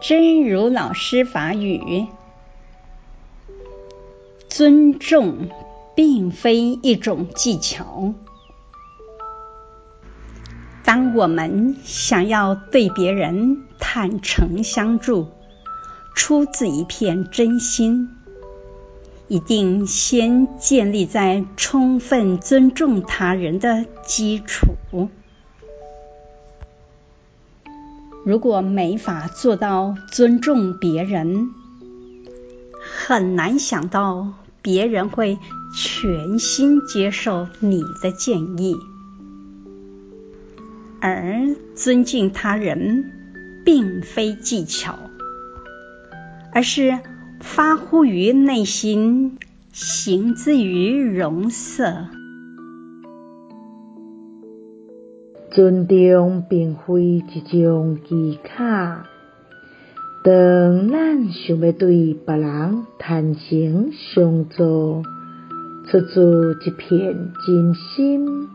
真如老师法语：尊重并非一种技巧。当我们想要对别人坦诚相助，出自一片真心，一定先建立在充分尊重他人的基础。如果没法做到尊重别人，很难想到别人会全心接受你的建议。而尊敬他人，并非技巧，而是发乎于内心，行之于容色。尊重并非一种技巧。当咱想要对别人坦诚相助，出自一片真心，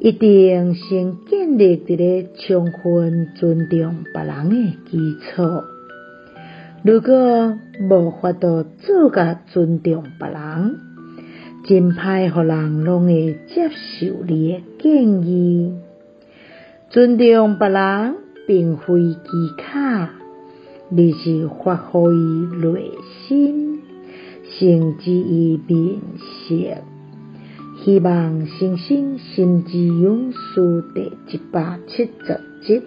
一定先建立伫咧充分尊重别人的基础。如果无法度自觉尊重别人，真歹互人拢会接受你的建议。尊重别人并非技巧，而是发挥内心，成之于面色。希望星星心之勇士第一百七十集。